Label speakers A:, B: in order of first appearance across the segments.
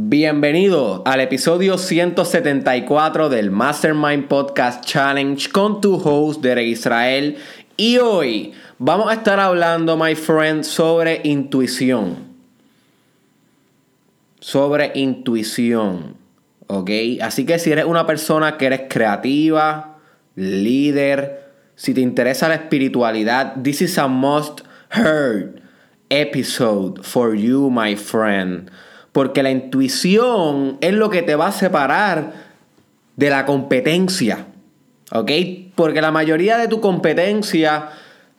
A: Bienvenido al episodio 174 del Mastermind Podcast Challenge con tu host Derek Israel. Y hoy vamos a estar hablando, my friend, sobre intuición. Sobre intuición. ¿Ok? Así que si eres una persona que eres creativa, líder, si te interesa la espiritualidad, this is a must heard episode for you, my friend. Porque la intuición es lo que te va a separar de la competencia. ¿Ok? Porque la mayoría de tu competencia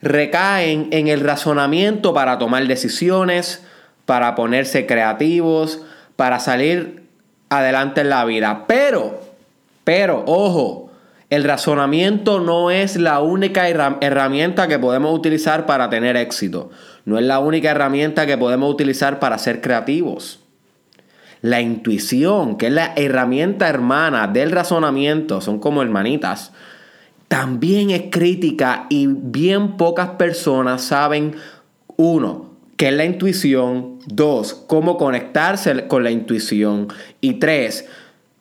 A: recaen en el razonamiento para tomar decisiones, para ponerse creativos, para salir adelante en la vida. Pero, pero, ojo, el razonamiento no es la única herramienta que podemos utilizar para tener éxito. No es la única herramienta que podemos utilizar para ser creativos. La intuición, que es la herramienta hermana del razonamiento, son como hermanitas, también es crítica y bien pocas personas saben, uno, qué es la intuición, dos, cómo conectarse con la intuición y tres,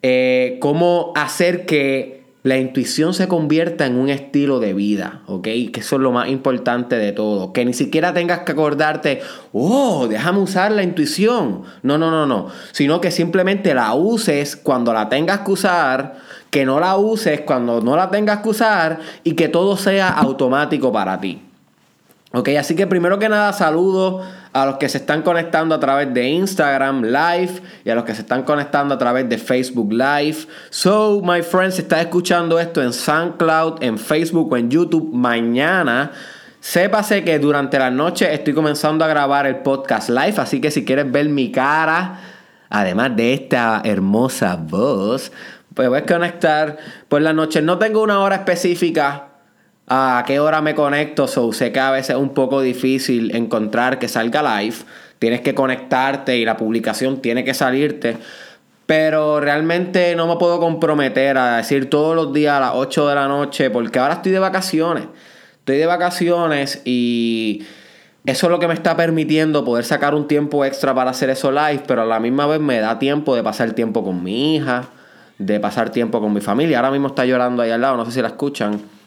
A: eh, cómo hacer que la intuición se convierta en un estilo de vida, ¿ok? Que eso es lo más importante de todo. Que ni siquiera tengas que acordarte, oh, déjame usar la intuición. No, no, no, no. Sino que simplemente la uses cuando la tengas que usar, que no la uses cuando no la tengas que usar y que todo sea automático para ti. Ok, así que primero que nada saludo a los que se están conectando a través de Instagram Live y a los que se están conectando a través de Facebook Live. So, my friends, si estás escuchando esto en SoundCloud, en Facebook o en YouTube mañana, sépase que durante la noche estoy comenzando a grabar el podcast live, así que si quieres ver mi cara, además de esta hermosa voz, pues voy conectar por la noche. No tengo una hora específica a qué hora me conecto. So, sé que a veces es un poco difícil encontrar que salga live. Tienes que conectarte y la publicación tiene que salirte. Pero realmente no me puedo comprometer a decir todos los días a las 8 de la noche porque ahora estoy de vacaciones. Estoy de vacaciones y eso es lo que me está permitiendo poder sacar un tiempo extra para hacer eso live, pero a la misma vez me da tiempo de pasar tiempo con mi hija, de pasar tiempo con mi familia. Ahora mismo está llorando ahí al lado, no sé si la escuchan.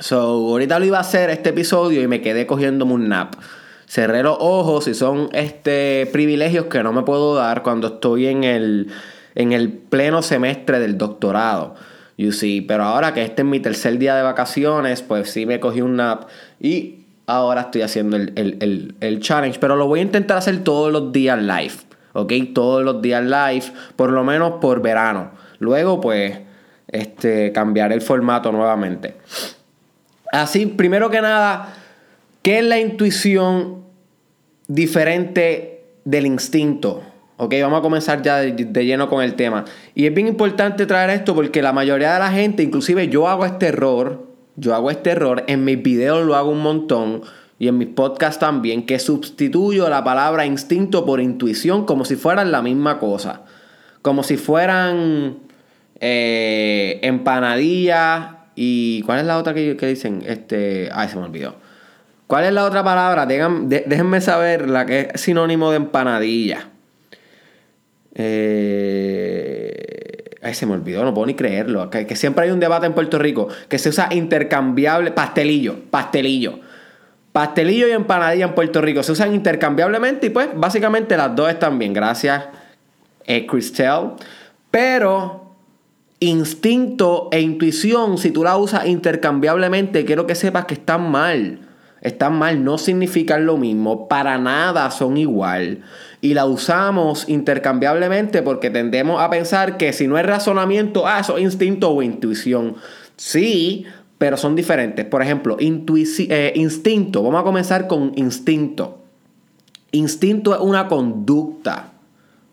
A: So, ahorita lo iba a hacer este episodio y me quedé cogiéndome un nap. Cerré los ojos y son este privilegios que no me puedo dar cuando estoy en el, en el pleno semestre del doctorado. You see. Pero ahora que este es mi tercer día de vacaciones, pues sí me cogí un nap y ahora estoy haciendo el, el challenge. Pero lo voy a intentar hacer todos los días live. ¿Ok? Todos los días live, por lo menos por verano. Luego, pues, este, cambiaré el formato nuevamente. Así, primero que nada, ¿qué es la intuición diferente del instinto? Ok, vamos a comenzar ya de, lleno con el tema. Y es bien importante traer esto porque la mayoría de la gente, inclusive yo hago este error, yo hago este error, en mis videos lo hago un montón y en mis podcasts también, que sustituyo la palabra instinto por intuición como si fueran la misma cosa. Como si fueran eh, empanadillas ¿Y cuál es la otra que, dicen? Este. Ay, se me olvidó. ¿Cuál es la otra palabra? déjenme saber la que es sinónimo de empanadilla. Eh, ay, se me olvidó, no puedo ni creerlo. Que, siempre hay un debate en Puerto Rico que se usa intercambiable. Pastelillo, pastelillo. Pastelillo y empanadilla en Puerto Rico se usan intercambiablemente y pues básicamente las dos están bien. Gracias, eh, Cristel. Pero instinto e intuición, si tú la usas intercambiablemente, quiero que sepas que están mal. Están mal, no significan lo mismo, para nada son igual. Y la usamos intercambiablemente porque tendemos a pensar que si no es razonamiento, ah, eso es instinto o intuición. Sí, pero son diferentes. Por ejemplo, eh, instinto. Vamos a comenzar con instinto. Instinto es una conducta,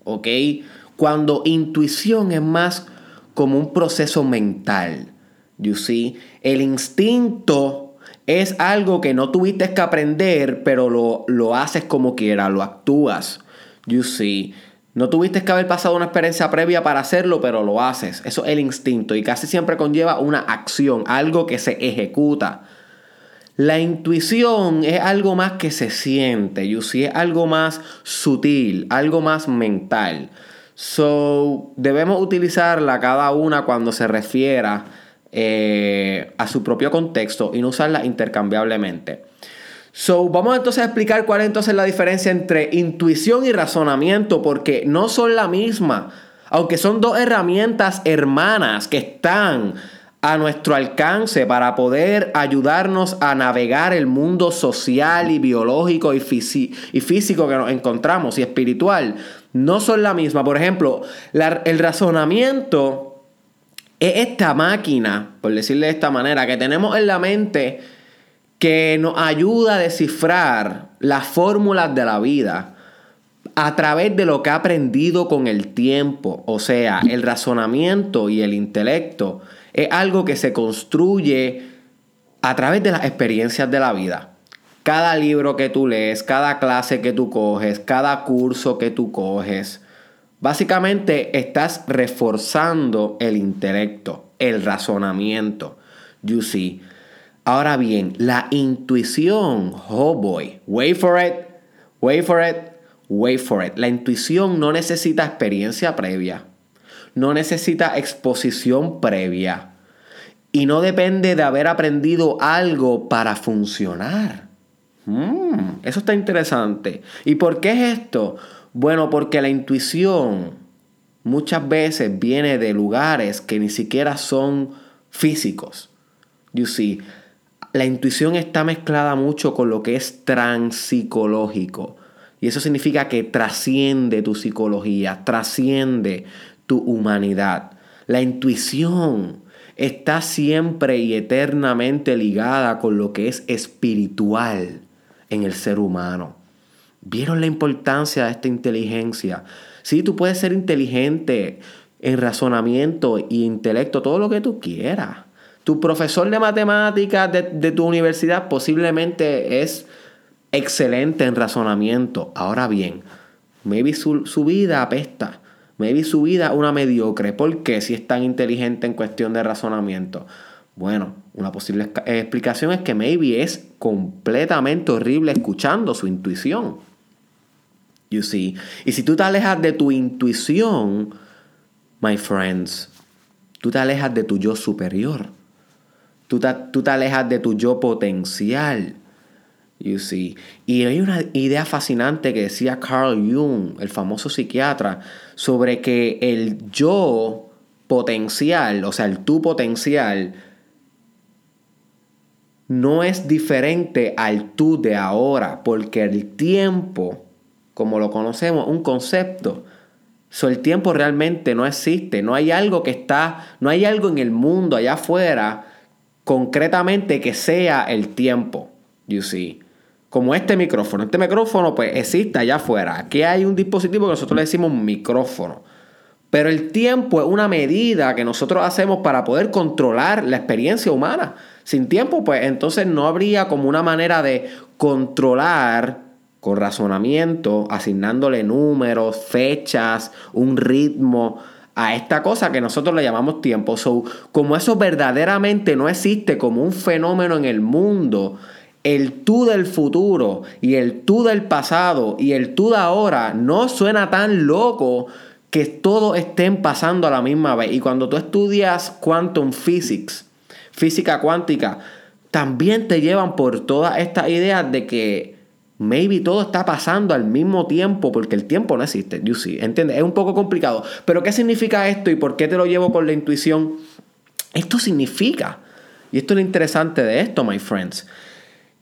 A: ¿ok? Cuando intuición es más como un proceso mental. You see? El instinto es algo que no tuviste que aprender, pero lo, lo haces como quieras, lo actúas. You see? No tuviste que haber pasado una experiencia previa para hacerlo, pero lo haces. Eso es el instinto y casi siempre conlleva una acción, algo que se ejecuta. La intuición es algo más que se siente, you see? es algo más sutil, algo más mental. So, debemos utilizarla cada una cuando se refiera eh, a su propio contexto y no usarla intercambiablemente. So, vamos entonces a explicar cuál es la diferencia entre intuición y razonamiento, porque no son la misma, aunque son dos herramientas hermanas que están a nuestro alcance para poder ayudarnos a navegar el mundo social y biológico y, y físico que nos encontramos y espiritual, no son la misma. Por ejemplo, el razonamiento es esta máquina, por decirle de esta manera, que tenemos en la mente que nos ayuda a descifrar las fórmulas de la vida a través de lo que ha aprendido con el tiempo. O sea, el razonamiento y el intelecto es algo que se construye a través de las experiencias de la vida. Cada libro que tú lees, cada clase que tú coges, cada curso que tú coges, básicamente estás reforzando el intelecto, el razonamiento. You see. Ahora bien, la intuición, oh boy, wait for it, wait for it, wait for it. La intuición no necesita experiencia previa, no necesita exposición previa y no depende de haber aprendido algo para funcionar. Mm, eso está interesante. ¿Y por qué es esto? Bueno, porque la intuición muchas veces viene de lugares que ni siquiera son físicos. You see, la intuición está mezclada mucho con lo que es transpsicológico. Y eso significa que trasciende tu psicología, trasciende tu humanidad. La intuición está siempre y eternamente ligada con lo que es espiritual en el ser humano. ¿Vieron la importancia de esta inteligencia? Sí, tú puedes ser inteligente en razonamiento e intelecto, todo lo que tú quieras. Tu profesor de matemáticas de, tu universidad posiblemente es excelente en razonamiento. Ahora bien, maybe su, su vida apesta. Maybe su vida una mediocre. ¿Por qué si es tan inteligente en cuestión de razonamiento? Bueno, una posible explicación es que maybe es completamente horrible escuchando su intuición. You see. Y si tú te alejas de tu intuición, my friends, tú te alejas de tu yo superior. Tú te, alejas de tu yo potencial. You see. Y hay una idea fascinante que decía Carl Jung, el famoso psiquiatra, sobre que el yo potencial, o sea, el tu potencial, no es diferente al tú de ahora, porque el tiempo, como lo conocemos, un concepto, so, el tiempo realmente no existe, no hay algo que está, no hay algo en el mundo allá afuera concretamente que sea el tiempo, you see. Como este micrófono. Este micrófono pues existe allá afuera. Aquí hay un dispositivo que nosotros le decimos micrófono. Pero el tiempo es una medida que nosotros hacemos para poder controlar la experiencia humana. Sin tiempo, pues entonces no habría como una manera de controlar con razonamiento, asignándole números, fechas, un ritmo a esta cosa que nosotros le llamamos tiempo. So, como eso verdaderamente no existe como un fenómeno en el mundo, el tú del futuro y el tú del pasado y el tú de ahora no suena tan loco que todos estén pasando a la misma vez. Y cuando tú estudias quantum physics, física cuántica, también te llevan por todas estas ideas de que Maybe todo está pasando al mismo tiempo porque el tiempo no existe. You see, ¿entiendes? Es un poco complicado. Pero ¿qué significa esto y por qué te lo llevo con la intuición? Esto significa, y esto es lo interesante de esto, my friends,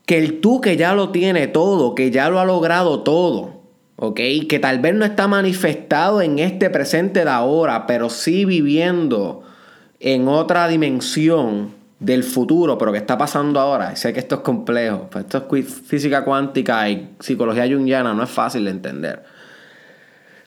A: que el tú que ya lo tiene todo, que ya lo ha logrado todo, ¿ok? Que tal vez no está manifestado en este presente de ahora, pero sí viviendo en otra dimensión del futuro, pero que está pasando ahora. Sé que esto es complejo, pues esto es física cuántica y psicología junguiana, no es fácil de entender.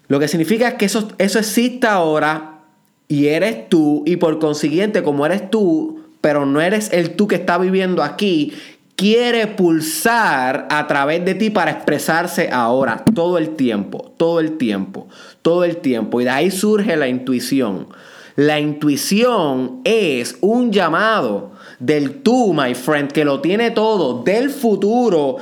A: Lo que significa es que eso, eso existe ahora y eres tú, y por consiguiente, como eres tú, pero no eres el tú que está viviendo aquí, quiere pulsar a través de ti para expresarse ahora, todo el tiempo, todo el tiempo, todo el tiempo. Y de ahí surge la intuición. La intuición es un llamado del tú, my friend, que lo tiene todo, del futuro,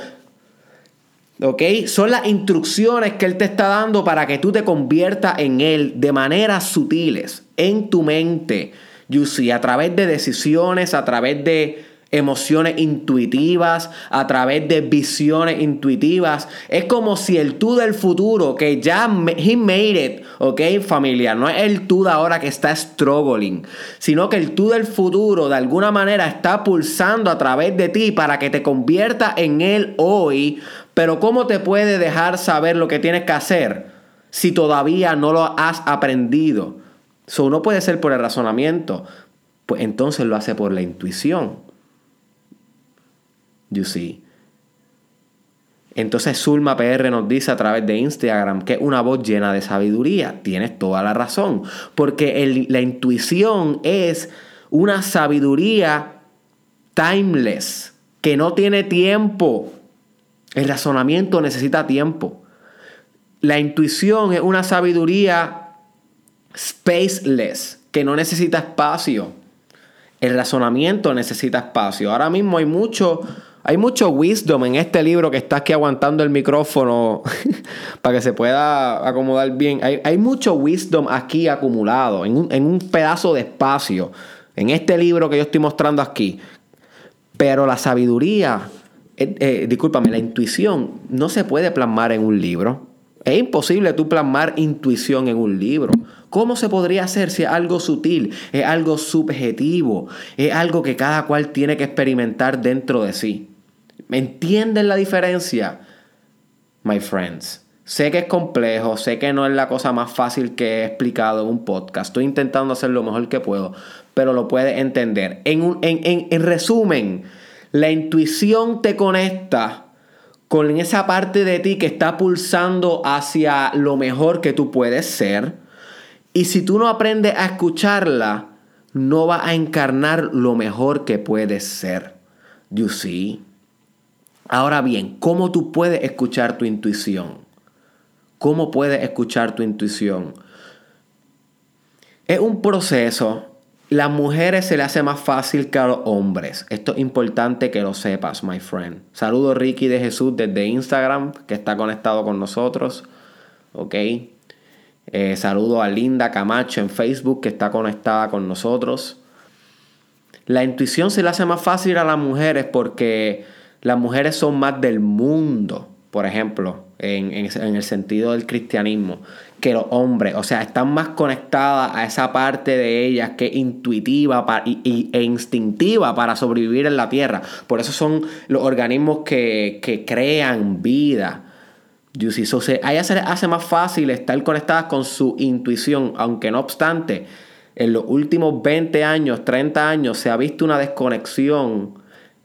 A: ¿Ok? Son las instrucciones que Él te está dando para que tú te conviertas en Él de maneras sutiles, en tu mente. You see, a través de decisiones, a través de emociones intuitivas, a través de visiones intuitivas. Es como si el tú del futuro, que ya he made it, ok, familia, no es el tú de ahora que está struggling, sino que el tú del futuro de alguna manera está pulsando a través de ti para que te convierta en él hoy pero ¿cómo te puede dejar saber lo que tienes que hacer si todavía no lo has aprendido? Eso no puede ser por el razonamiento, pues entonces lo hace por la intuición. You see. Entonces Zulma PR nos dice a través de Instagram que es una voz llena de sabiduría. Tienes toda la razón. Porque la intuición es una sabiduría timeless, que no tiene tiempo. El razonamiento necesita tiempo. La intuición es una sabiduría spaceless, que no necesita espacio. El razonamiento necesita espacio. Ahora mismo hay mucho, hay mucho wisdom en este libro que está aquí aguantando el micrófono para que se pueda acomodar bien. Hay, mucho wisdom aquí acumulado en un, pedazo de espacio. En este libro que yo estoy mostrando aquí. Pero la sabiduría eh, eh, discúlpame, la intuición no se puede plasmar en un libro. Es imposible tú plasmar intuición en un libro. ¿Cómo se podría hacer si es algo sutil, es algo subjetivo, es algo que cada cual tiene que experimentar dentro de sí? ¿Me entienden la diferencia? My friends. Sé que es complejo, sé que no es la cosa más fácil que he explicado en un podcast. Estoy intentando hacer lo mejor que puedo, pero lo puedes entender. En, en, en resumen, la intuición te conecta con esa parte de ti que está pulsando hacia lo mejor que tú puedes ser. Y si tú no aprendes a escucharla, no va a encarnar lo mejor que puedes ser. You see? Ahora bien, ¿cómo tú puedes escuchar tu intuición? ¿Cómo puedes escuchar tu intuición? Es un proceso las mujeres se le hace más fácil que a los hombres. Esto es importante que lo sepas, my friend. Saludo Ricky de Jesús desde Instagram, que está conectado con nosotros. Ok. Eh, saludo a Linda Camacho en Facebook, que está conectada con nosotros. La intuición se le hace más fácil a las mujeres porque las mujeres son más del mundo, por ejemplo, en el sentido del cristianismo que los hombres. O sea, están más conectadas a esa parte de ellas que es intuitiva e instintiva para sobrevivir en la Tierra. Por eso son los organismos que, crean vida. So, a ellas se hace más fácil estar conectadas con su intuición, aunque no obstante, en los últimos 20 años, 30 años, se ha visto una desconexión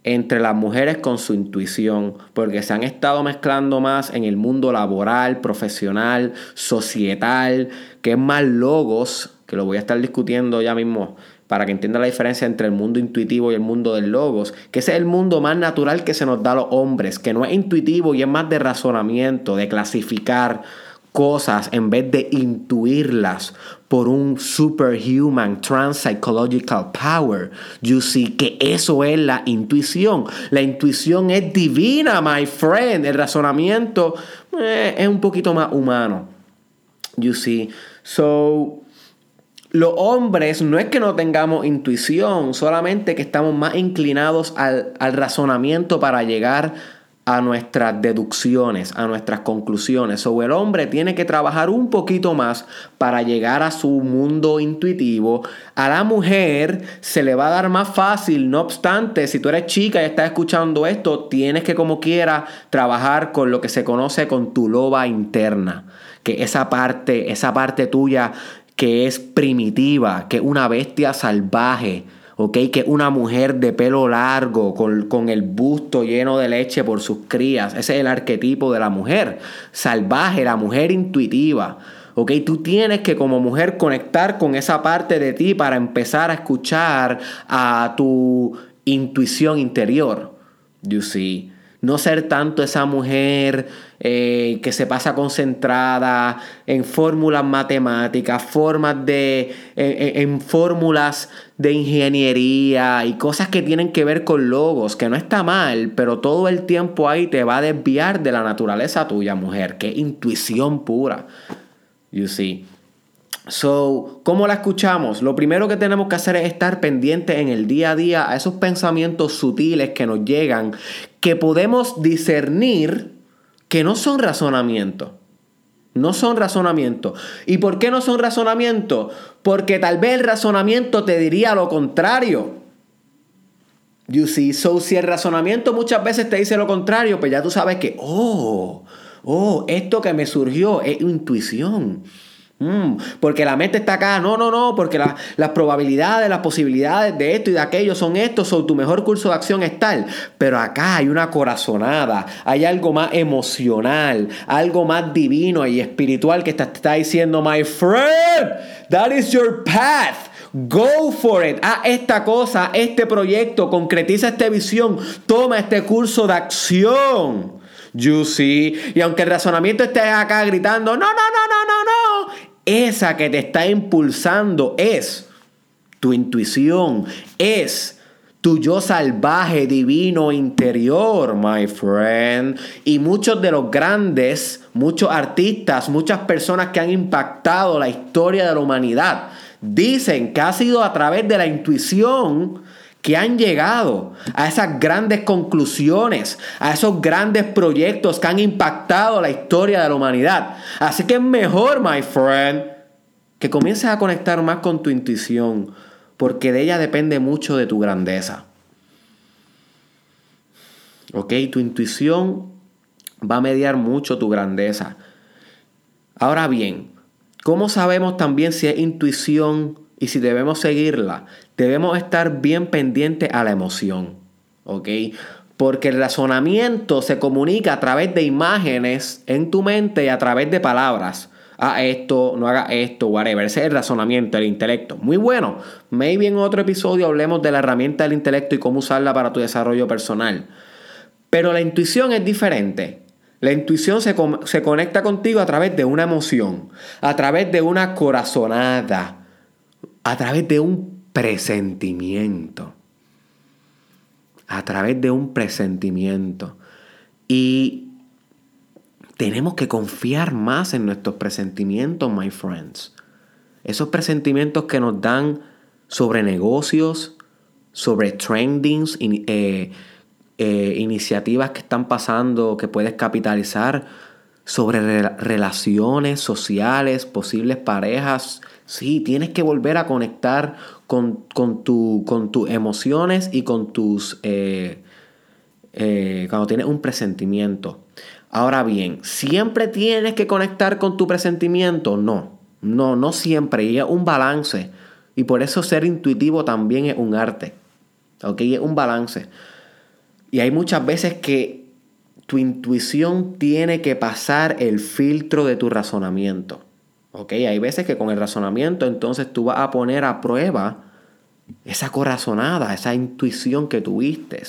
A: entre las mujeres con su intuición, porque se han estado mezclando más en el mundo laboral, profesional, societal, que es más logos, que lo voy a estar discutiendo ya mismo para que entienda la diferencia entre el mundo intuitivo y el mundo del logos, que ese es el mundo más natural que se nos da a los hombres, que no es intuitivo y es más de razonamiento, de clasificar cosas en vez de intuirlas por un superhuman transpsychological power. You see que eso es la intuición. La intuición es divina, my friend. El razonamiento eh, es un poquito más humano. You see. So, los hombres no es que no tengamos intuición, solamente que estamos más inclinados al, al razonamiento para llegar a nuestras deducciones, a nuestras conclusiones. O el hombre tiene que trabajar un poquito más para llegar a su mundo intuitivo. A la mujer se le va a dar más fácil, no obstante, si tú eres chica y estás escuchando esto, tienes que como quiera trabajar con lo que se conoce con tu loba interna, que esa parte, esa parte tuya que es primitiva, que es una bestia salvaje ¿ok? Que una mujer de pelo largo, con, el busto lleno de leche por sus crías. Ese es el arquetipo de la mujer salvaje, la mujer intuitiva. ¿ok? Tú tienes que como mujer conectar con esa parte de ti para empezar a escuchar a tu intuición interior. You see. No ser tanto esa mujer eh, que se pasa concentrada en fórmulas matemáticas, formas de, en fórmulas de ingeniería y cosas que tienen que ver con logos, que no está mal, pero todo el tiempo ahí te va a desviar de la naturaleza tuya, mujer, que intuición pura. You see. So, ¿cómo la escuchamos? Lo primero que tenemos que hacer es estar pendientes en el día a día a esos pensamientos sutiles que nos llegan, que podemos discernir que no son razonamientos. No son razonamientos. ¿Y por qué no son razonamientos? Porque tal vez el razonamiento te diría lo contrario. You see, so si el razonamiento muchas veces te dice lo contrario, pues ya tú sabes que, oh, oh, esto que me surgió es intuición. Mm, porque la mente está acá. No, no, no. Porque las probabilidades, las posibilidades de esto y de aquello son estos. Son tu mejor curso de acción es tal. Pero acá hay una corazonada. Hay algo más emocional. Algo más divino y espiritual que te está diciendo, my friend, that is your path. Go for it. Ah, esta cosa, este proyecto, concretiza esta visión. Toma este curso de acción. See. Y aunque el razonamiento esté acá gritando, no, no, no, no, no, no esa que te está impulsando es tu intuición, es tu yo salvaje, divino, interior, my friend. Y muchos de los grandes, muchos artistas, muchas personas que han impactado la historia de la humanidad, dicen que ha sido a través de la intuición que han llegado a esas grandes conclusiones, a esos grandes proyectos que han impactado la historia de la humanidad. Así que es mejor, my friend, que comiences a conectar más con tu intuición, porque de ella depende mucho de tu grandeza. ¿Ok? Tu intuición va a mediar mucho tu grandeza. Ahora bien, ¿cómo sabemos también si es intuición y si debemos seguirla? debemos estar bien pendientes a la emoción, ¿ok? Porque el razonamiento se comunica a través de imágenes en tu mente y a través de palabras. Ah, esto, no haga esto, whatever. Ese es el razonamiento, el intelecto. Muy bueno. Maybe en otro episodio hablemos de la herramienta del intelecto y cómo usarla para tu desarrollo personal. Pero la intuición es diferente. La intuición se, se conecta contigo a través de una emoción, a través de una corazonada, a través de un presentimiento. A través de un presentimiento. Y tenemos que confiar más en nuestros presentimientos, my friends. Esos presentimientos que nos dan sobre negocios, sobre trendings, eh, eh, iniciativas que están pasando que puedes capitalizar, sobre relaciones sociales, posibles parejas. Sí, tienes que volver a conectar con, tu, con tus emociones y con tus... Eh, eh, cuando tienes un presentimiento. Ahora bien, ¿siempre tienes que conectar con tu presentimiento? No, no, no siempre. Y es un balance. Y por eso ser intuitivo también es un arte. ¿Ok? Es un balance. Y hay muchas veces que tu intuición tiene que pasar el filtro de tu razonamiento. ¿Ok? Hay veces que con el razonamiento entonces tú vas a poner a prueba esa corazonada, esa intuición que tuviste.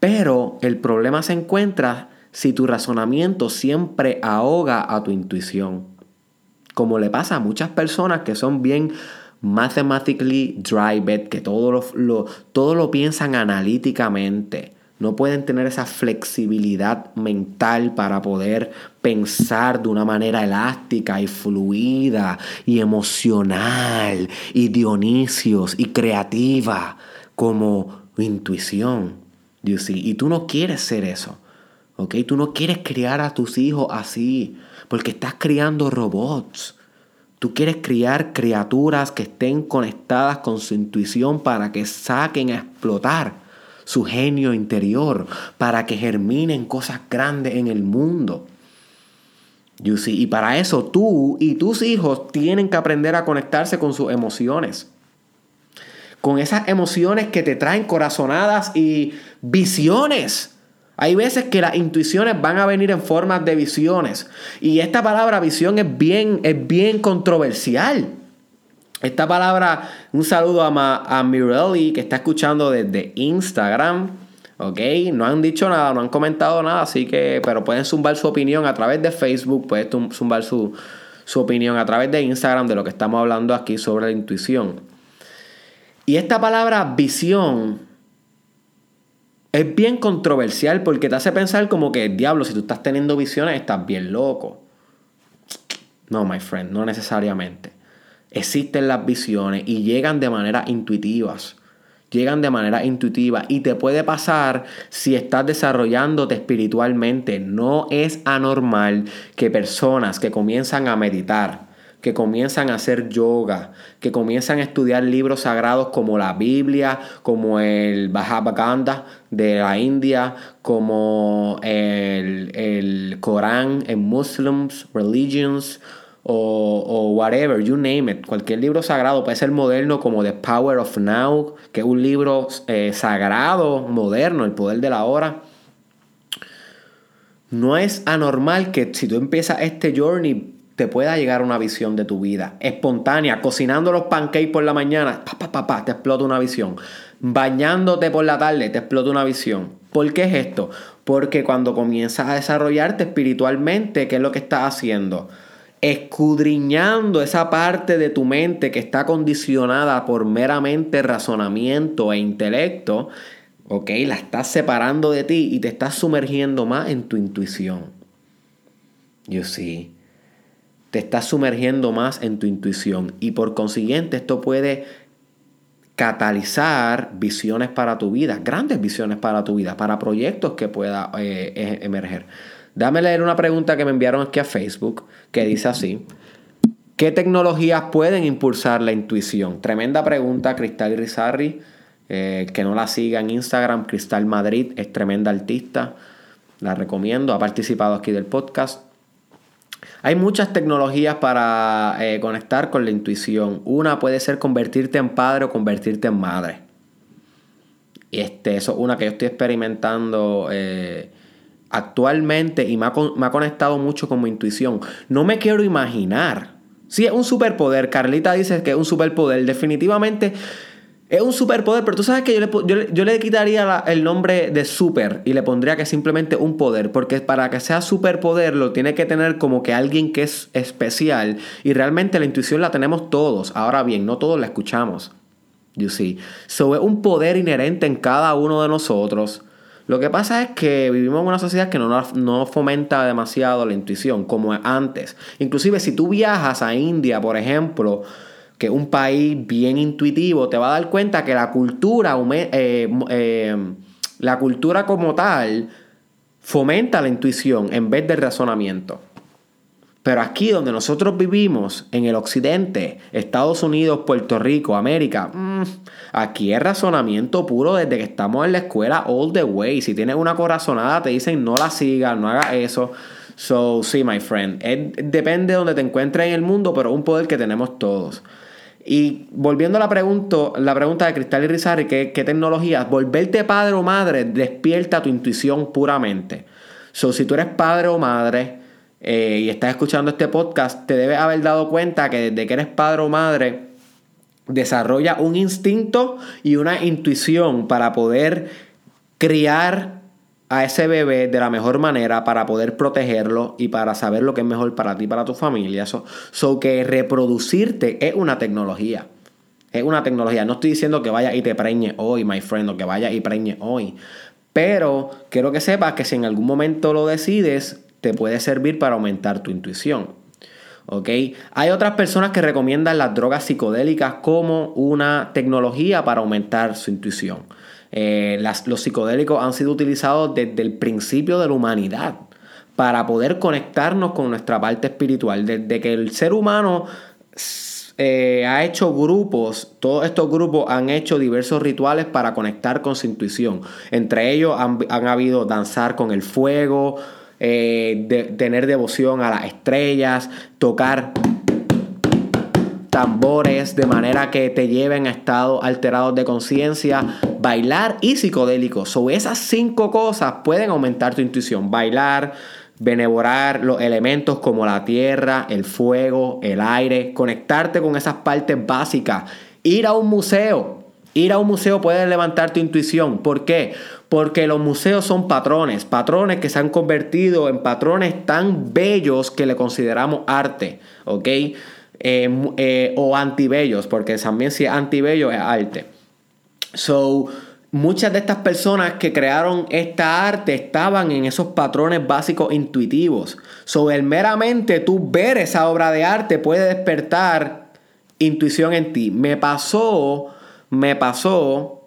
A: Pero el problema se encuentra si tu razonamiento siempre ahoga a tu intuición. Como le pasa a muchas personas que son bien mathematically driven, que todo lo, todo lo piensan analíticamente no pueden tener esa flexibilidad mental para poder pensar de una manera elástica y fluida y emocional y Dionisios y creativa como intuición. You Y tú no quieres ser eso. ¿Ok? Tú no quieres criar a tus hijos así porque estás criando robots. Tú quieres criar criaturas que estén conectadas con su intuición para que saquen a explotar su genio interior, para que germinen cosas grandes en el mundo. Y para eso tú y tus hijos tienen que aprender a conectarse con sus emociones. Con esas emociones que te traen corazonadas y visiones. Hay veces que las intuiciones van a venir en formas de visiones. Y esta palabra visión es bien, es bien controversial. Esta palabra, un saludo a, a Mirelli que está escuchando desde Instagram. ¿Ok? No han dicho nada, no han comentado nada, así que, pero pueden zumbar su opinión a través de Facebook, pueden zumbar su, su opinión a través de Instagram de lo que estamos hablando aquí sobre la intuición. Y esta palabra visión es bien controversial porque te hace pensar como que, diablo, si tú estás teniendo visiones, estás bien loco. No, my friend, no necesariamente. Existen las visiones y llegan de manera intuitivas. Llegan de manera intuitiva y te puede pasar si estás desarrollándote espiritualmente. No es anormal que personas que comienzan a meditar, que comienzan a hacer yoga, que comienzan a estudiar libros sagrados como la Biblia, como el Bhagavad de la India, como el, el Corán en Muslims, religions, o, whatever, you name it. Cualquier libro sagrado puede ser moderno como The Power of Now, que es un libro eh, sagrado, moderno, el poder de la hora. No es anormal que si tú empiezas este journey te pueda llegar una visión de tu vida espontánea, cocinando los pancakes por la mañana, pa, pa, pa, te explota una visión. Bañándote por la tarde, te explota una visión. ¿Por qué es esto? Porque cuando comienzas a desarrollarte espiritualmente, ¿qué es lo que estás haciendo? Escudriñando esa parte de tu mente que está condicionada por meramente razonamiento e intelecto, ok, la estás separando de ti y te estás sumergiendo más en tu intuición. You see. Te estás sumergiendo más en tu intuición y por consiguiente esto puede catalizar visiones para tu vida, grandes visiones para tu vida, para proyectos que pueda eh, e-, emerger. Dame leer una pregunta que me enviaron aquí a Facebook que dice así. ¿Qué tecnologías pueden impulsar la intuición? Tremenda pregunta, Cristal Rizarri. Eh, que no la siga en Instagram, Cristal Madrid, es tremenda artista. La recomiendo, ha participado aquí del podcast. Hay muchas tecnologías para eh, conectar con la intuición. Una puede ser convertirte en padre o convertirte en madre. Este, eso es una que yo estoy experimentando eh, actualmente y me ha, conectado mucho con mi intuición. No me quiero imaginar. Sí, es un superpoder. Carlita dice que es un superpoder. Definitivamente es un superpoder, pero tú sabes que yo le, quitaría el nombre de super y le pondría que simplemente un poder, porque para que sea superpoder lo tiene que tener como que alguien que es especial y realmente la intuición la tenemos todos. Ahora bien, no todos la escuchamos. You see. So es un poder inherente en cada uno de nosotros lo que pasa es que vivimos en una sociedad que no, no fomenta demasiado la intuición como antes. Inclusive si tú viajas a India, por ejemplo, que es un país bien intuitivo, te va a dar cuenta que la cultura, eh, eh, la cultura como tal fomenta la intuición en vez del razonamiento. Pero aquí donde nosotros vivimos, en el occidente, Estados Unidos, Puerto Rico, América, mm, aquí es razonamiento puro desde que estamos en la escuela all the way. Si tienes una corazonada te dicen no la sigas, no hagas eso. So, sí, my friend, depende de donde te encuentres en el mundo, pero un poder que tenemos todos. Y volviendo a la pregunta, la pregunta de Cristal y Rizarri, ¿qué, ¿qué tecnologías? Volverte padre o madre despierta tu intuición puramente. So, si tú eres padre o madre, eh, y estás escuchando este podcast, te debes haber dado cuenta que desde que eres padre o madre, desarrolla un instinto y una intuición para poder criar a ese bebé de la mejor manera para poder protegerlo y para saber lo que es mejor para ti y para tu familia. So, so que reproducirte es una tecnología. Es una tecnología. No estoy diciendo que vaya y te preñe hoy, my friend, o que vaya y preñe hoy. Pero quiero que sepas que si en algún momento lo decides, te puede servir para aumentar tu intuición. Hay otras personas que recomiendan las drogas psicodélicas como una tecnología para aumentar su intuición. Eh, los psicodélicos han sido utilizados desde el principio de la humanidad para poder conectarnos con nuestra parte espiritual. Desde que el ser humano eh, ha hecho grupos, todos estos grupos han hecho diversos rituales para conectar con su intuición. Entre ellos han habido danzar con el fuego, eh, de, tener devoción a las estrellas, tocar tambores de manera que te lleven a estados alterados de conciencia, bailar y psicodélicos. Sobre esas cinco cosas pueden aumentar tu intuición. Bailar, benevorar los elementos como la tierra, el fuego, el aire, conectarte con esas partes básicas, ir a un museo. Ir a un museo puede levantar tu intuición. ¿Por qué? Porque los museos son patrones, patrones que se han convertido en patrones tan bellos que le consideramos arte, ¿ok? Eh, eh, o antibellos, porque también si es es arte. So, muchas de estas personas que crearon esta arte estaban en esos patrones básicos intuitivos. So, el meramente tú ver esa obra de arte puede despertar intuición en ti. Me pasó, me pasó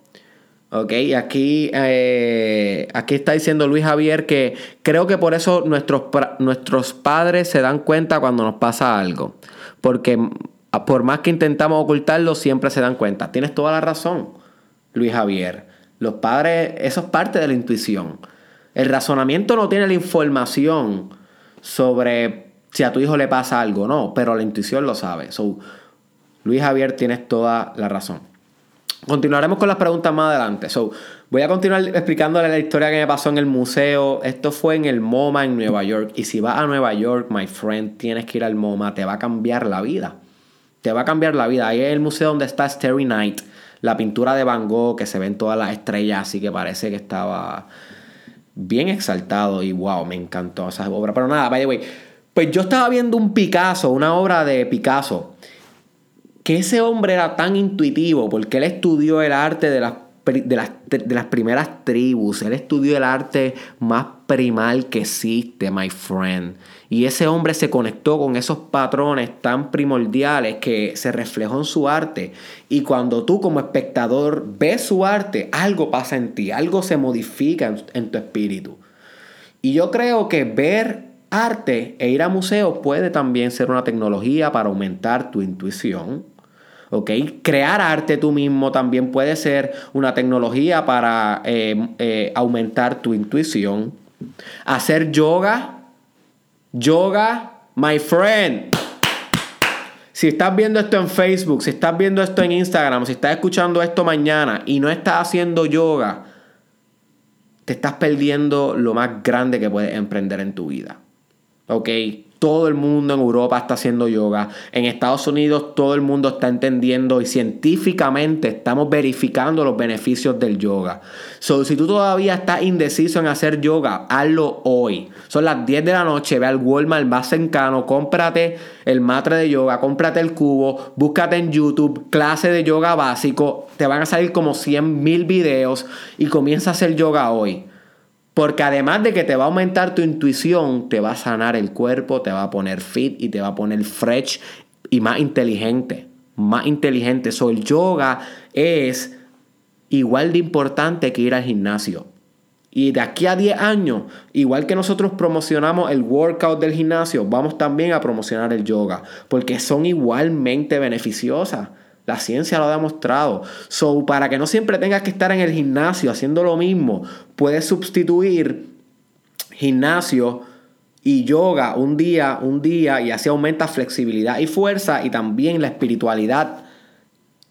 A: Ok, aquí, eh, aquí está diciendo Luis Javier que creo que por eso nuestros, nuestros padres se dan cuenta cuando nos pasa algo. Porque por más que intentamos ocultarlo, siempre se dan cuenta. Tienes toda la razón, Luis Javier. Los padres, eso es parte de la intuición. El razonamiento no tiene la información sobre si a tu hijo le pasa algo, no, pero la intuición lo sabe. So, Luis Javier, tienes toda la razón. Continuaremos con las preguntas más adelante. So, voy a continuar explicándole la historia que me pasó en el museo. Esto fue en el MoMA en Nueva York. Y si vas a Nueva York, my friend, tienes que ir al MoMA. Te va a cambiar la vida. Te va a cambiar la vida. Ahí es el museo donde está Starry Night. La pintura de Van Gogh que se ven todas las estrellas. Así que parece que estaba bien exaltado. Y wow, me encantó esa obra. Pero nada, by the way. Pues yo estaba viendo un Picasso, una obra de Picasso que ese hombre era tan intuitivo porque él estudió el arte de las, de las, de las primeras tribus, él estudió el arte más primal que existe, my friend. Y ese hombre se conectó con esos patrones tan primordiales que se reflejó en su arte. Y cuando tú como espectador ves su arte, algo pasa en ti, algo se modifica en, en tu espíritu. Y yo creo que ver arte e ir a museos puede también ser una tecnología para aumentar tu intuición ¿ok? Crear arte tú mismo también puede ser una tecnología para eh, eh, aumentar tu intuición. Hacer yoga, yoga, my friend. Si estás viendo esto en Facebook, si estás viendo esto en Instagram, si estás escuchando esto mañana y no estás haciendo yoga, te estás perdiendo lo más grande que puedes emprender en tu vida. ¿Ok? Todo el mundo en Europa está haciendo yoga. En Estados Unidos todo el mundo está entendiendo y científicamente estamos verificando los beneficios del yoga. So, si tú todavía estás indeciso en hacer yoga, hazlo hoy. Son las 10 de la noche, ve al Walmart más cercano, cómprate el matre de yoga, cómprate el cubo, búscate en YouTube clase de yoga básico. Te van a salir como 100 mil videos y comienza a hacer yoga hoy. Porque además de que te va a aumentar tu intuición, te va a sanar el cuerpo, te va a poner fit y te va a poner fresh y más inteligente. Más inteligente. So, el yoga es igual de importante que ir al gimnasio. Y de aquí a 10 años, igual que nosotros promocionamos el workout del gimnasio, vamos también a promocionar el yoga, porque son igualmente beneficiosas. La ciencia lo ha demostrado. So, para que no siempre tengas que estar en el gimnasio haciendo lo mismo, puedes sustituir gimnasio y yoga un día, un día, y así aumenta flexibilidad y fuerza y también la espiritualidad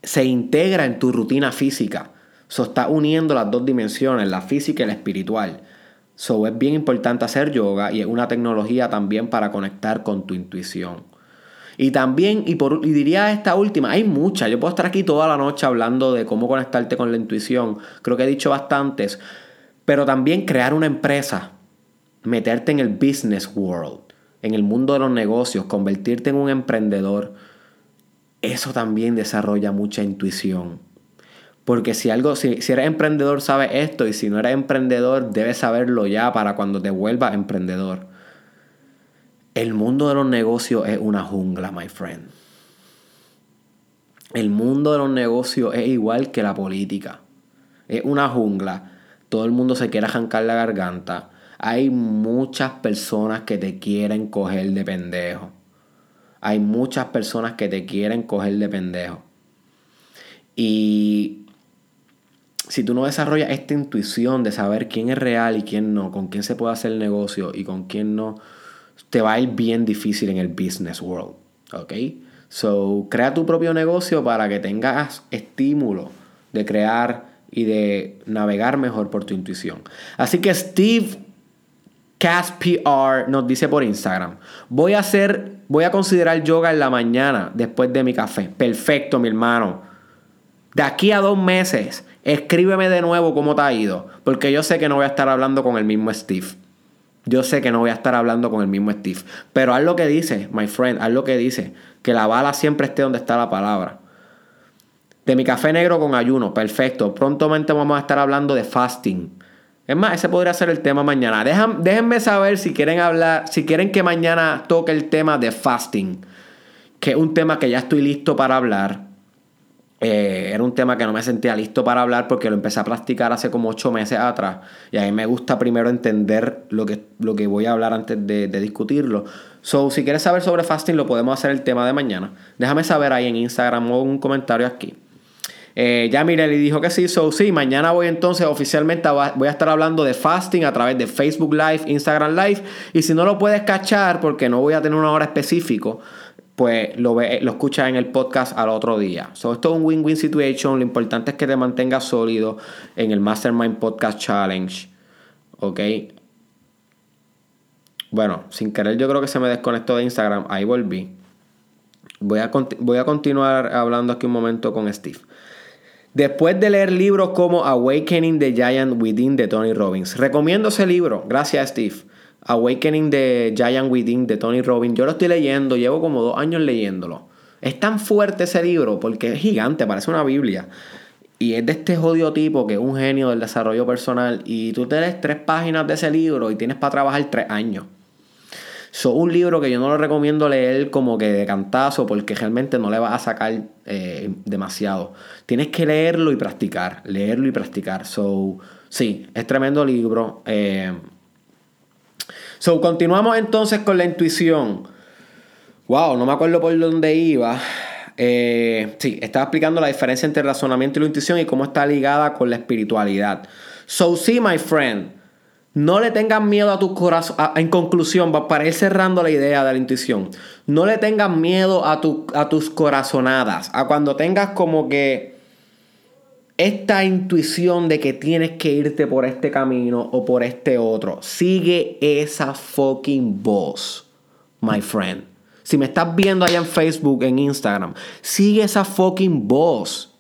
A: se integra en tu rutina física. So, está uniendo las dos dimensiones, la física y la espiritual. So, es bien importante hacer yoga y es una tecnología también para conectar con tu intuición. Y también, y, por, y diría esta última, hay muchas. Yo puedo estar aquí toda la noche hablando de cómo conectarte con la intuición. Creo que he dicho bastantes. Pero también crear una empresa. Meterte en el business world. En el mundo de los negocios. Convertirte en un emprendedor. Eso también desarrolla mucha intuición. Porque si algo, si, si, eres emprendedor, sabes esto. Y si no eres emprendedor, debes saberlo ya para cuando te vuelvas emprendedor. El mundo de los negocios es una jungla, my friend. El mundo de los negocios es igual que la política. Es una jungla. Todo el mundo se quiere arrancar la garganta. Hay muchas personas que te quieren coger de pendejo. Hay muchas personas que te quieren coger de pendejo. Y si tú no desarrollas esta intuición de saber quién es real y quién no, con quién se puede hacer negocio y con quién no, te va a ir bien difícil en el business world. ¿Ok? So, crea tu propio negocio para que tengas estímulo de crear y de navegar mejor por tu intuición. Así que Steve PR nos dice por Instagram, voy a hacer, voy a considerar yoga en la mañana después de mi café. Perfecto, mi hermano. De aquí a dos meses, escríbeme de nuevo cómo te ha ido. Porque yo sé que no voy a estar hablando con el mismo Steve. Yo sé que no voy a estar hablando con el mismo Steve. Pero haz lo que dice, my friend, haz lo que dice. Que la bala siempre esté donde está la palabra. De mi café negro con ayuno, perfecto. Prontamente vamos a estar hablando de fasting. Es más, ese podría ser el tema mañana. déjenme saber si quieren hablar, si quieren que mañana toque el tema de fasting, que es un tema que ya estoy listo para hablar. Eh, era un tema que no me sentía listo para hablar porque lo empecé a practicar hace como ocho meses atrás. Y a mí me gusta primero entender lo que, lo que voy a hablar antes de, discutirlo. So, si quieres saber sobre fasting, lo podemos hacer el tema de mañana. Déjame saber ahí en Instagram o un comentario aquí. Eh, ya Mireli dijo que sí, so sí, mañana voy entonces oficialmente voy a estar hablando de fasting a través de Facebook Live, Instagram Live. Y si no lo puedes cachar porque no voy a tener una hora específico, pues lo, ve, lo escuchas en el podcast al otro día. So, esto es un win-win situation. Lo importante es que te mantengas sólido en el Mastermind Podcast Challenge. ¿Ok? Bueno, sin querer yo creo que se me desconectó de Instagram. Ahí volví. Voy a, voy a continuar hablando aquí un momento con Steve. Después de leer libros como Awakening the Giant Within de Tony Robbins. Recomiendo ese libro. Gracias, Steve. Awakening the Giant Within de Tony Robbins. Yo lo estoy leyendo, llevo como dos años leyéndolo. Es tan fuerte ese libro porque es gigante, parece una Biblia. Y es de este jodido tipo que es un genio del desarrollo personal. Y tú te lees tres páginas de ese libro y tienes para trabajar tres años. Es un libro que yo no lo recomiendo leer como que de cantazo porque realmente no le vas a sacar eh, demasiado. Tienes que leerlo y practicar, leerlo y practicar. So, sí, es tremendo libro. Eh. So, continuamos entonces con la intuición. Wow, no me acuerdo por dónde iba. Eh, sí, estaba explicando la diferencia entre el razonamiento y la intuición y cómo está ligada con la espiritualidad. So, sí, my friend. No le tengas miedo a tu corazón. En conclusión, para ir cerrando la idea de la intuición, no le tengas miedo a, tu, a tus corazonadas. A cuando tengas como que esta intuición de que tienes que irte por este camino o por este otro. Sigue esa fucking voz, my friend. Si me estás viendo allá en Facebook, en Instagram, sigue esa fucking voz.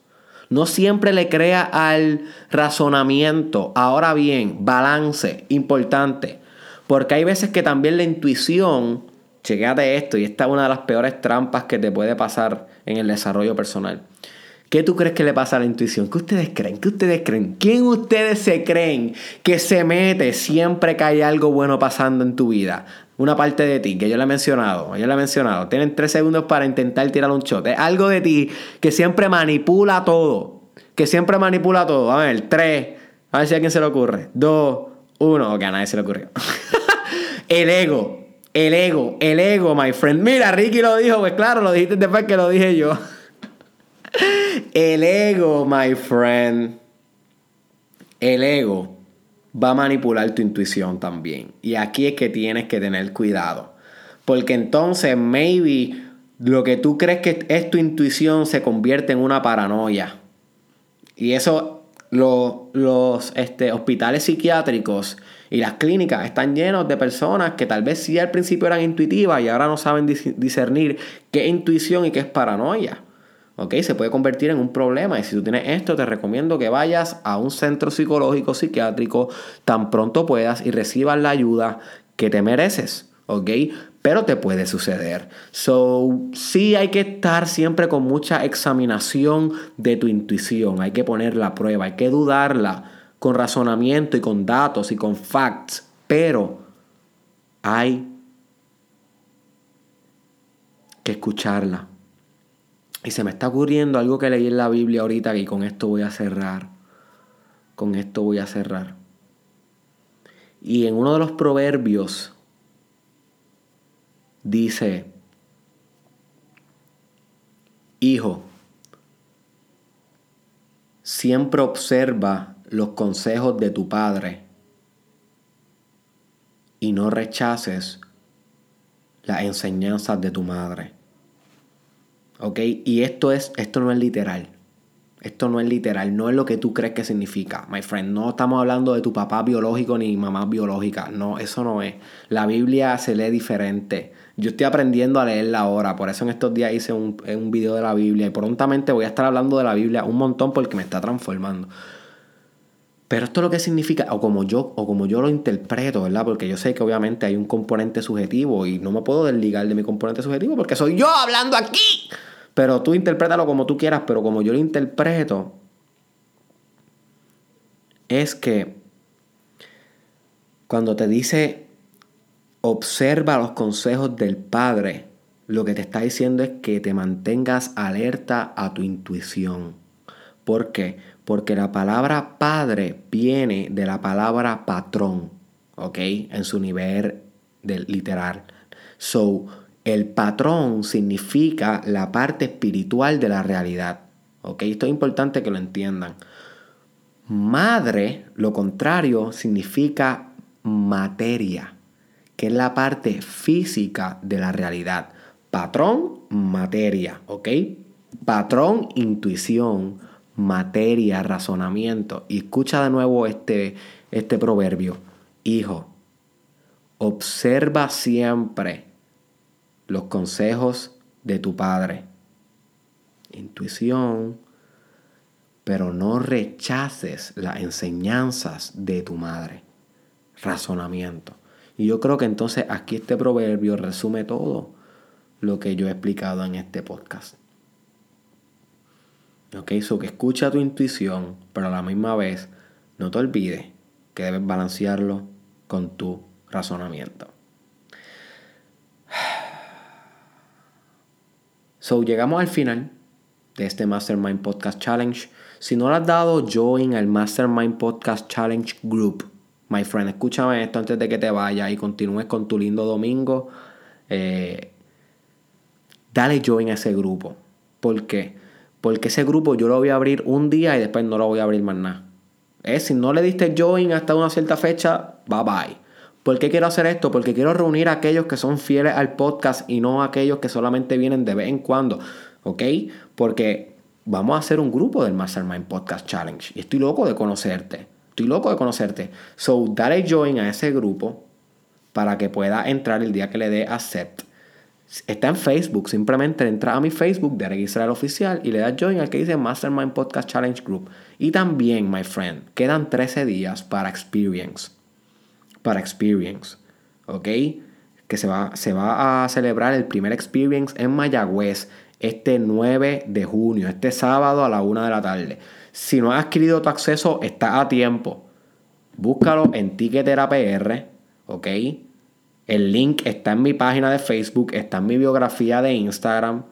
A: No siempre le crea al razonamiento. Ahora bien, balance, importante. Porque hay veces que también la intuición, chequéate esto, y esta es una de las peores trampas que te puede pasar en el desarrollo personal. ¿Qué tú crees que le pasa a la intuición? ¿Qué ustedes creen? ¿Qué ustedes creen? ¿Quién ustedes se creen que se mete siempre que hay algo bueno pasando en tu vida? Una parte de ti, que yo le he mencionado, yo le he mencionado. Tienen tres segundos para intentar tirar un shot. Algo de ti que siempre manipula todo. Que siempre manipula todo. A ver, tres. A ver si a alguien se le ocurre. Dos, uno. Ok, a nadie se le ocurrió. el ego. El ego. El ego, my friend. Mira, Ricky lo dijo. Pues claro, lo dijiste después que lo dije yo. El ego, my friend. El ego va a manipular tu intuición también. Y aquí es que tienes que tener cuidado. Porque entonces, maybe lo que tú crees que es tu intuición se convierte en una paranoia. Y eso, los este, hospitales psiquiátricos y las clínicas están llenos de personas que tal vez sí al principio eran intuitivas y ahora no saben discernir qué es intuición y qué es paranoia. ¿Ok? Se puede convertir en un problema y si tú tienes esto te recomiendo que vayas a un centro psicológico psiquiátrico tan pronto puedas y recibas la ayuda que te mereces, ¿ok? Pero te puede suceder. So, sí hay que estar siempre con mucha examinación de tu intuición, hay que poner la prueba, hay que dudarla con razonamiento y con datos y con facts, pero hay que escucharla. Y se me está ocurriendo algo que leí en la Biblia ahorita y con esto voy a cerrar. Con esto voy a cerrar. Y en uno de los proverbios dice, Hijo, siempre observa los consejos de tu padre y no rechaces las enseñanzas de tu madre. ¿Ok? Y esto, es, esto no es literal. Esto no es literal, no es lo que tú crees que significa, my friend. No estamos hablando de tu papá biológico ni mamá biológica. No, eso no es. La Biblia se lee diferente. Yo estoy aprendiendo a leerla ahora, por eso en estos días hice un, un video de la Biblia y prontamente voy a estar hablando de la Biblia un montón porque me está transformando. Pero esto es lo que significa, o como yo, o como yo lo interpreto, ¿verdad? Porque yo sé que obviamente hay un componente subjetivo y no me puedo desligar de mi componente subjetivo porque soy yo hablando aquí. Pero tú interprétalo como tú quieras, pero como yo lo interpreto, es que cuando te dice observa los consejos del Padre, lo que te está diciendo es que te mantengas alerta a tu intuición. ¿Por qué? Porque la palabra padre viene de la palabra patrón, ¿ok? En su nivel del literal. So, el patrón significa la parte espiritual de la realidad, ¿ok? Esto es importante que lo entiendan. Madre, lo contrario, significa materia, que es la parte física de la realidad. Patrón, materia, ¿ok? Patrón, intuición materia, razonamiento. Y escucha de nuevo este, este proverbio. Hijo, observa siempre los consejos de tu padre. Intuición, pero no rechaces las enseñanzas de tu madre. Razonamiento. Y yo creo que entonces aquí este proverbio resume todo lo que yo he explicado en este podcast. Ok, so que escucha tu intuición, pero a la misma vez no te olvides que debes balancearlo con tu razonamiento. So, llegamos al final de este Mastermind Podcast Challenge. Si no lo has dado join al Mastermind Podcast Challenge Group, my friend, escúchame esto antes de que te vayas y continúes con tu lindo domingo. Eh, dale join a ese grupo. ¿Por qué? Porque ese grupo yo lo voy a abrir un día y después no lo voy a abrir más nada. Es, si no le diste join hasta una cierta fecha, bye bye. ¿Por qué quiero hacer esto? Porque quiero reunir a aquellos que son fieles al podcast y no a aquellos que solamente vienen de vez en cuando. ¿Ok? Porque vamos a hacer un grupo del Mastermind Podcast Challenge. Y estoy loco de conocerte. Estoy loco de conocerte. So, dale join a ese grupo para que pueda entrar el día que le dé accept. Está en Facebook, simplemente entra a mi Facebook de Israel Oficial y le das join al que dice Mastermind Podcast Challenge Group. Y también, my friend, quedan 13 días para Experience. Para Experience. ¿Ok? Que se va, se va a celebrar el primer Experience en Mayagüez este 9 de junio, este sábado a la 1 de la tarde. Si no has adquirido tu acceso, está a tiempo. Búscalo en Ticketera PR, ¿ok? El link está en mi página de Facebook, está en mi biografía de Instagram,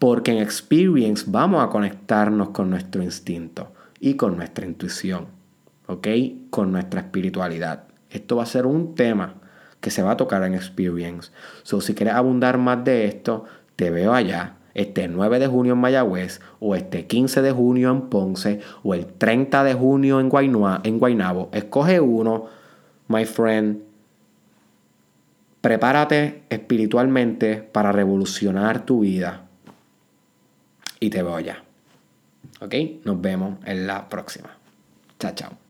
A: porque en Experience vamos a conectarnos con nuestro instinto y con nuestra intuición, ¿ok? Con nuestra espiritualidad. Esto va a ser un tema que se va a tocar en Experience. So, si quieres abundar más de esto, te veo allá este 9 de junio en Mayagüez, o este 15 de junio en Ponce, o el 30 de junio en, Guaynabo. Escoge uno, my friend, Prepárate espiritualmente para revolucionar tu vida. Y te veo allá. ¿Ok? Nos vemos en la próxima. Chao, chao.